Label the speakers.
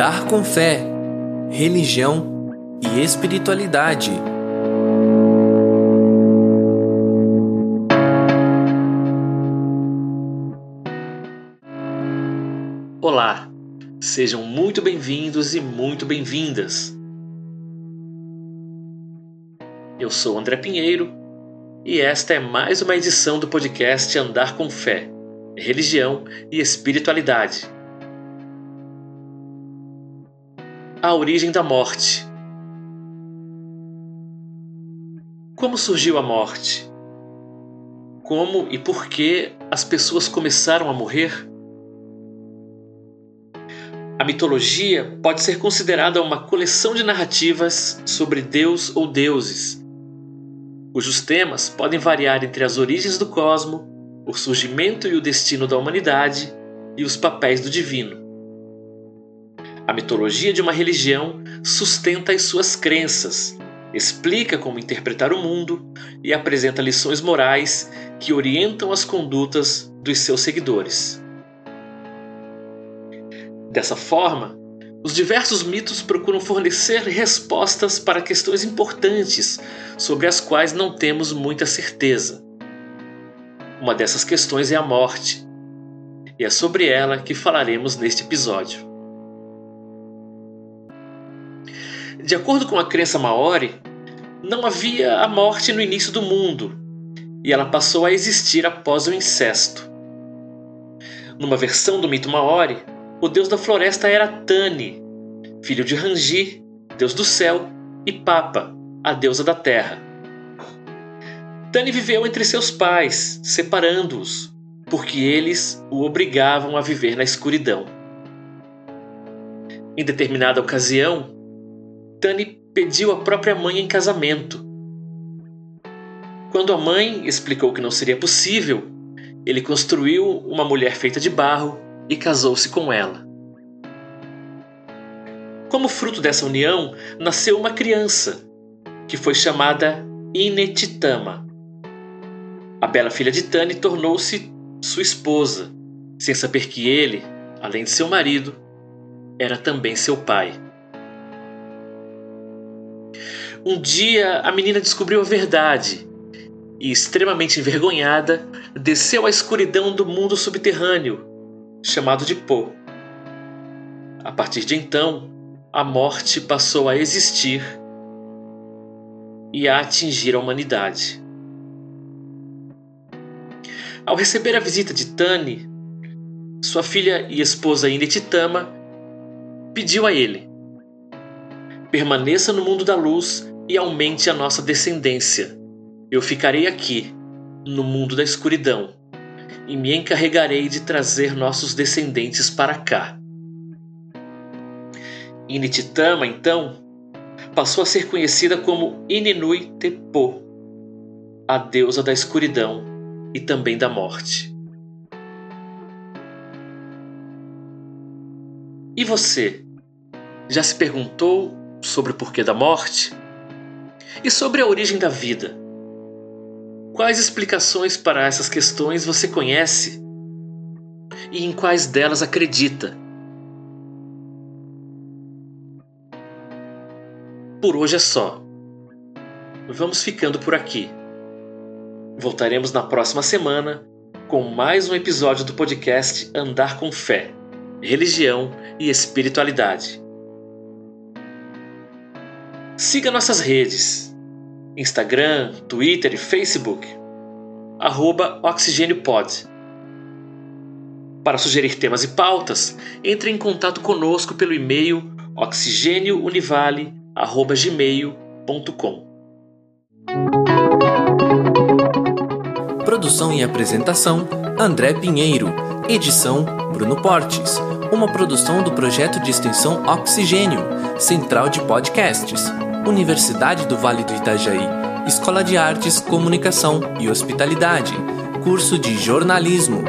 Speaker 1: Andar com fé, religião e espiritualidade.
Speaker 2: Olá, sejam muito bem-vindos e muito bem-vindas. Eu sou André Pinheiro e esta é mais uma edição do podcast Andar com Fé, Religião e Espiritualidade. A origem da morte. Como surgiu a morte? Como e por que as pessoas começaram a morrer? A mitologia pode ser considerada uma coleção de narrativas sobre Deus ou deuses, cujos temas podem variar entre as origens do cosmo, o surgimento e o destino da humanidade e os papéis do divino. A mitologia de uma religião sustenta as suas crenças, explica como interpretar o mundo e apresenta lições morais que orientam as condutas dos seus seguidores. Dessa forma, os diversos mitos procuram fornecer respostas para questões importantes sobre as quais não temos muita certeza. Uma dessas questões é a morte, e é sobre ela que falaremos neste episódio. De acordo com a crença maori, não havia a morte no início do mundo e ela passou a existir após o incesto. Numa versão do mito maori, o deus da floresta era Tani, filho de Rangi, deus do céu, e Papa, a deusa da terra. Tani viveu entre seus pais, separando-os, porque eles o obrigavam a viver na escuridão. Em determinada ocasião, Tani pediu a própria mãe em casamento. Quando a mãe explicou que não seria possível, ele construiu uma mulher feita de barro e casou-se com ela. Como fruto dessa união, nasceu uma criança, que foi chamada Inetitama. A bela filha de Tani tornou-se sua esposa, sem saber que ele, além de seu marido, era também seu pai. Um dia a menina descobriu a verdade e, extremamente envergonhada, desceu à escuridão do mundo subterrâneo, chamado de Po. A partir de então, a morte passou a existir e a atingir a humanidade. Ao receber a visita de Tani, sua filha e esposa Inetitama pediu a ele: permaneça no mundo da luz e aumente a nossa descendência. Eu ficarei aqui, no mundo da escuridão, e me encarregarei de trazer nossos descendentes para cá. Inititama, então, passou a ser conhecida como Ininui Tepo, a deusa da escuridão e também da morte. E você? Já se perguntou sobre o porquê da morte? E sobre a origem da vida? Quais explicações para essas questões você conhece? E em quais delas acredita? Por hoje é só. Vamos ficando por aqui. Voltaremos na próxima semana com mais um episódio do podcast Andar com Fé, Religião e Espiritualidade. Siga nossas redes Instagram, Twitter e Facebook, arroba OxigênioPod. Para sugerir temas e pautas, entre em contato conosco pelo e-mail oxigêniounivale.gmail.com
Speaker 1: Produção e apresentação André Pinheiro. Edição Bruno Portes. Uma produção do projeto de extensão Oxigênio Central de Podcasts Universidade do Vale do Itajaí, Escola de Artes, Comunicação e Hospitalidade, curso de jornalismo.